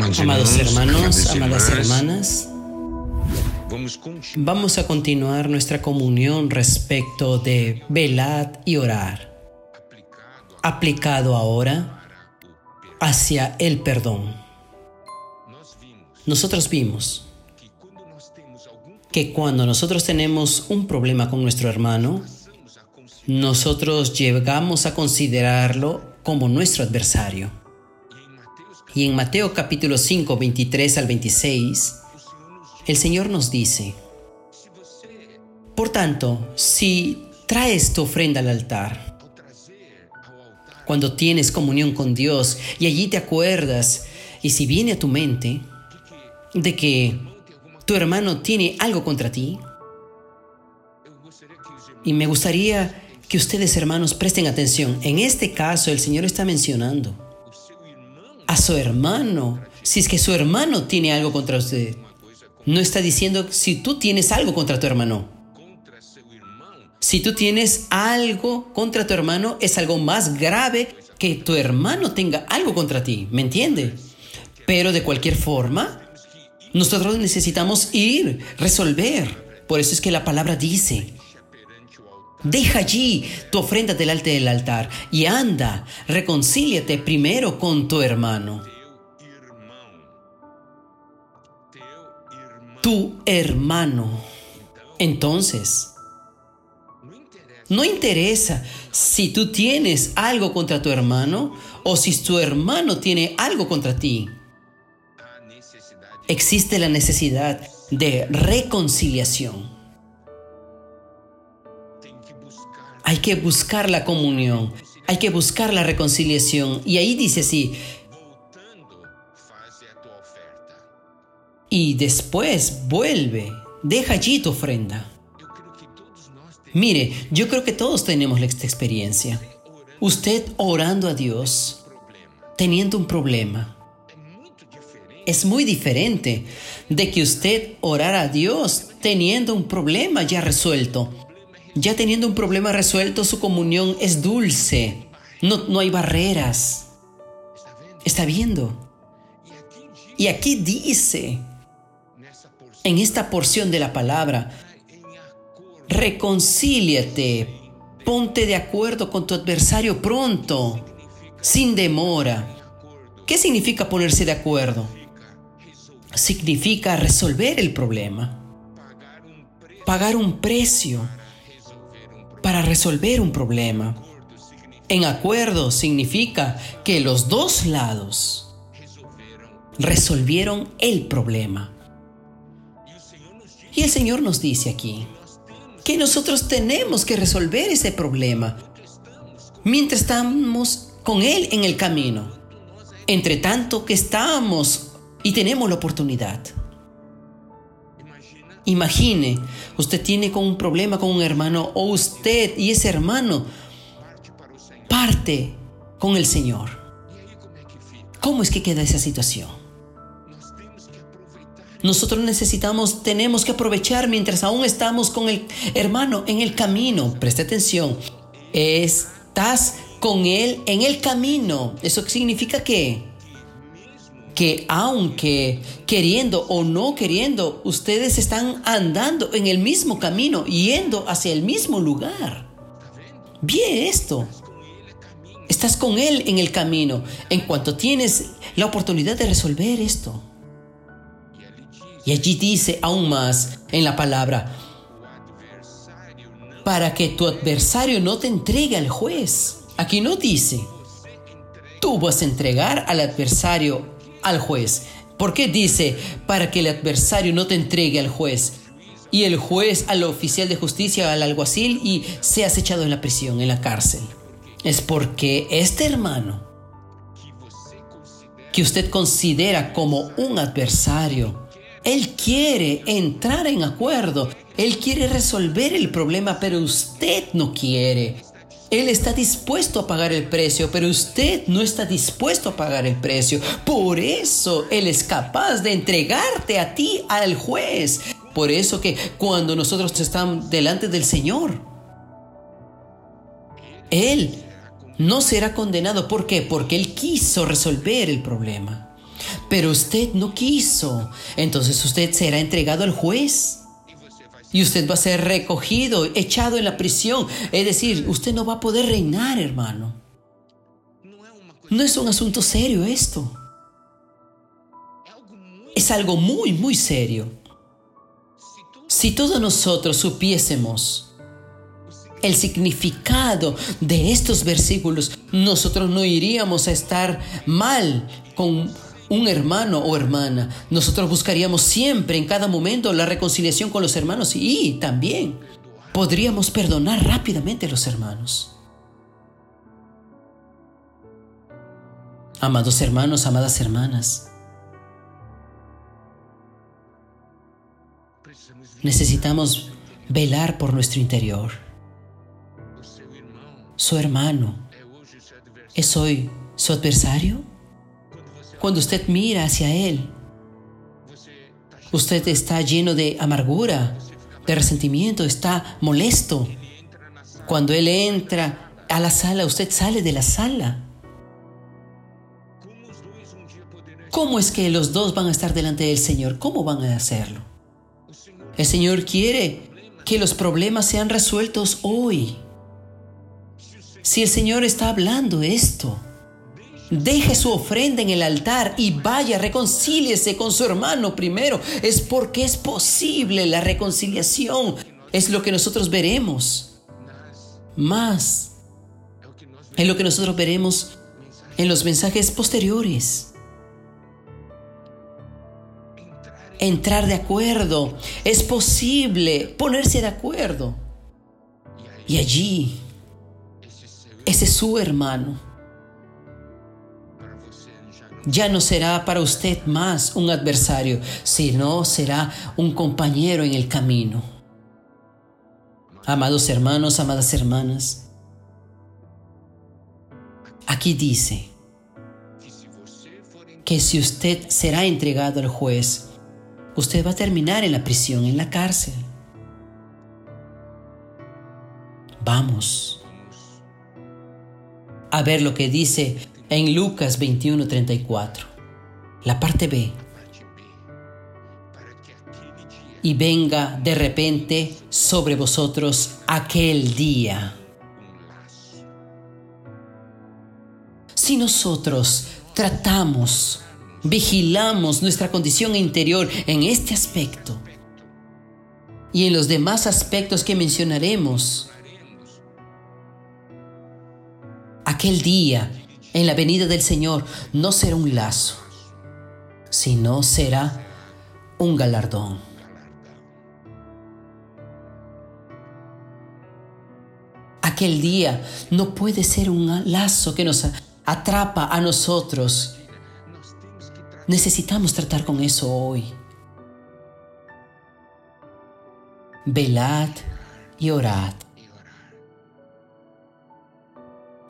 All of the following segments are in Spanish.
Amados hermanos, amadas hermanas, vamos a continuar nuestra comunión respecto de velad y orar, aplicado ahora hacia el perdón. Nosotros vimos que cuando nosotros tenemos un problema con nuestro hermano, nosotros llegamos a considerarlo como nuestro adversario. Y en Mateo capítulo 5, 23 al 26, el Señor nos dice, por tanto, si traes tu ofrenda al altar, cuando tienes comunión con Dios y allí te acuerdas, y si viene a tu mente de que tu hermano tiene algo contra ti, y me gustaría que ustedes hermanos presten atención, en este caso el Señor está mencionando su hermano, si es que su hermano tiene algo contra usted. No está diciendo si tú tienes algo contra tu hermano. Si tú tienes algo contra tu hermano, es algo más grave que tu hermano tenga algo contra ti. ¿Me entiende? Pero de cualquier forma, nosotros necesitamos ir, resolver. Por eso es que la palabra dice, Deja allí tu ofrenda delante del altar y anda, reconcíliate primero con tu hermano. Tu hermano. Entonces, no interesa si tú tienes algo contra tu hermano o si tu hermano tiene algo contra ti. Existe la necesidad de reconciliación. Hay que buscar la comunión, hay que buscar la reconciliación. Y ahí dice así, y después vuelve, deja allí tu ofrenda. Mire, yo creo que todos tenemos esta experiencia. Usted orando a Dios, teniendo un problema. Es muy diferente de que usted orara a Dios teniendo un problema ya resuelto. Ya teniendo un problema resuelto, su comunión es dulce. No, no hay barreras. ¿Está viendo? Y aquí dice, en esta porción de la palabra, reconcíliate, ponte de acuerdo con tu adversario pronto, sin demora. ¿Qué significa ponerse de acuerdo? Significa resolver el problema, pagar un precio resolver un problema. En acuerdo significa que los dos lados resolvieron el problema. Y el Señor nos dice aquí que nosotros tenemos que resolver ese problema mientras estamos con Él en el camino. Entre tanto que estamos y tenemos la oportunidad. Imagine, usted tiene un problema con un hermano o usted y ese hermano parte con el Señor. ¿Cómo es que queda esa situación? Nosotros necesitamos, tenemos que aprovechar mientras aún estamos con el hermano en el camino. Preste atención. Estás con él en el camino. ¿Eso significa qué? Que aunque queriendo o no queriendo, ustedes están andando en el mismo camino, yendo hacia el mismo lugar. Bien esto. Estás con Él en el camino en cuanto tienes la oportunidad de resolver esto. Y allí dice aún más en la palabra, para que tu adversario no te entregue al juez. Aquí no dice, tú vas a entregar al adversario al juez. ¿Por qué dice para que el adversario no te entregue al juez? Y el juez al oficial de justicia, al alguacil y seas echado en la prisión, en la cárcel. Es porque este hermano que usted considera como un adversario, él quiere entrar en acuerdo, él quiere resolver el problema, pero usted no quiere. Él está dispuesto a pagar el precio, pero usted no está dispuesto a pagar el precio. Por eso Él es capaz de entregarte a ti al juez. Por eso que cuando nosotros estamos delante del Señor, Él no será condenado. ¿Por qué? Porque Él quiso resolver el problema. Pero usted no quiso. Entonces usted será entregado al juez. Y usted va a ser recogido, echado en la prisión. Es decir, usted no va a poder reinar, hermano. No es un asunto serio esto. Es algo muy, muy serio. Si todos nosotros supiésemos el significado de estos versículos, nosotros no iríamos a estar mal con un hermano o hermana. Nosotros buscaríamos siempre, en cada momento, la reconciliación con los hermanos y también podríamos perdonar rápidamente a los hermanos. Amados hermanos, amadas hermanas, necesitamos velar por nuestro interior. Su hermano es hoy su adversario. Cuando usted mira hacia Él, usted está lleno de amargura, de resentimiento, está molesto. Cuando Él entra a la sala, usted sale de la sala. ¿Cómo es que los dos van a estar delante del Señor? ¿Cómo van a hacerlo? El Señor quiere que los problemas sean resueltos hoy. Si el Señor está hablando esto, Deje su ofrenda en el altar y vaya, reconcíliese con su hermano primero. Es porque es posible la reconciliación. Es lo que nosotros veremos. Más. Es lo que nosotros veremos en los mensajes posteriores. Entrar de acuerdo. Es posible ponerse de acuerdo. Y allí, ese es su hermano ya no será para usted más un adversario, sino será un compañero en el camino. Amados hermanos, amadas hermanas, aquí dice que si usted será entregado al juez, usted va a terminar en la prisión, en la cárcel. Vamos a ver lo que dice en Lucas 21:34, la parte B. Y venga de repente sobre vosotros aquel día. Si nosotros tratamos, vigilamos nuestra condición interior en este aspecto y en los demás aspectos que mencionaremos, aquel día en la venida del Señor no será un lazo, sino será un galardón. Aquel día no puede ser un lazo que nos atrapa a nosotros. Necesitamos tratar con eso hoy. Velad y orad.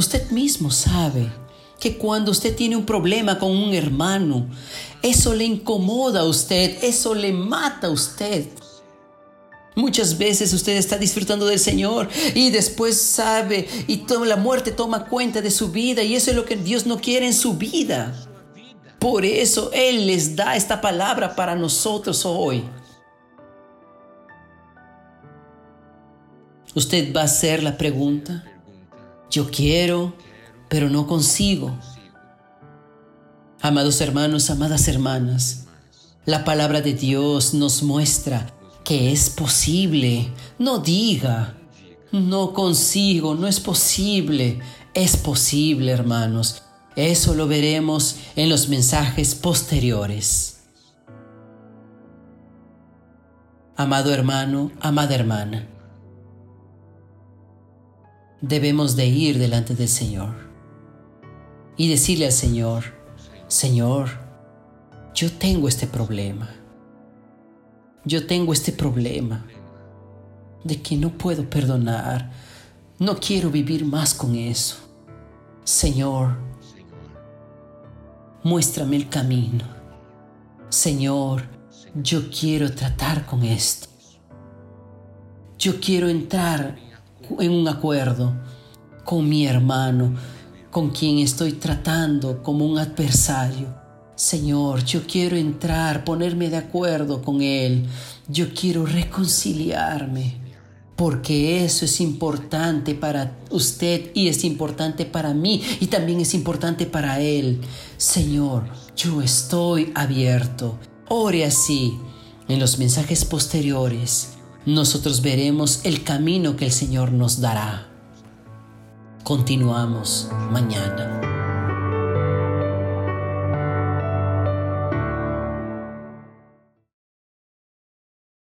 Usted mismo sabe que cuando usted tiene un problema con un hermano, eso le incomoda a usted, eso le mata a usted. Muchas veces usted está disfrutando del Señor y después sabe y la muerte toma cuenta de su vida y eso es lo que Dios no quiere en su vida. Por eso Él les da esta palabra para nosotros hoy. Usted va a hacer la pregunta, yo quiero pero no consigo. Amados hermanos, amadas hermanas, la palabra de Dios nos muestra que es posible. No diga, no consigo, no es posible. Es posible, hermanos. Eso lo veremos en los mensajes posteriores. Amado hermano, amada hermana, debemos de ir delante del Señor y decirle al Señor, Señor, yo tengo este problema. Yo tengo este problema de que no puedo perdonar. No quiero vivir más con eso. Señor, muéstrame el camino. Señor, yo quiero tratar con esto. Yo quiero entrar en un acuerdo con mi hermano con quien estoy tratando como un adversario. Señor, yo quiero entrar, ponerme de acuerdo con Él. Yo quiero reconciliarme. Porque eso es importante para usted y es importante para mí y también es importante para Él. Señor, yo estoy abierto. Ore así. En los mensajes posteriores, nosotros veremos el camino que el Señor nos dará. Continuamos mañana.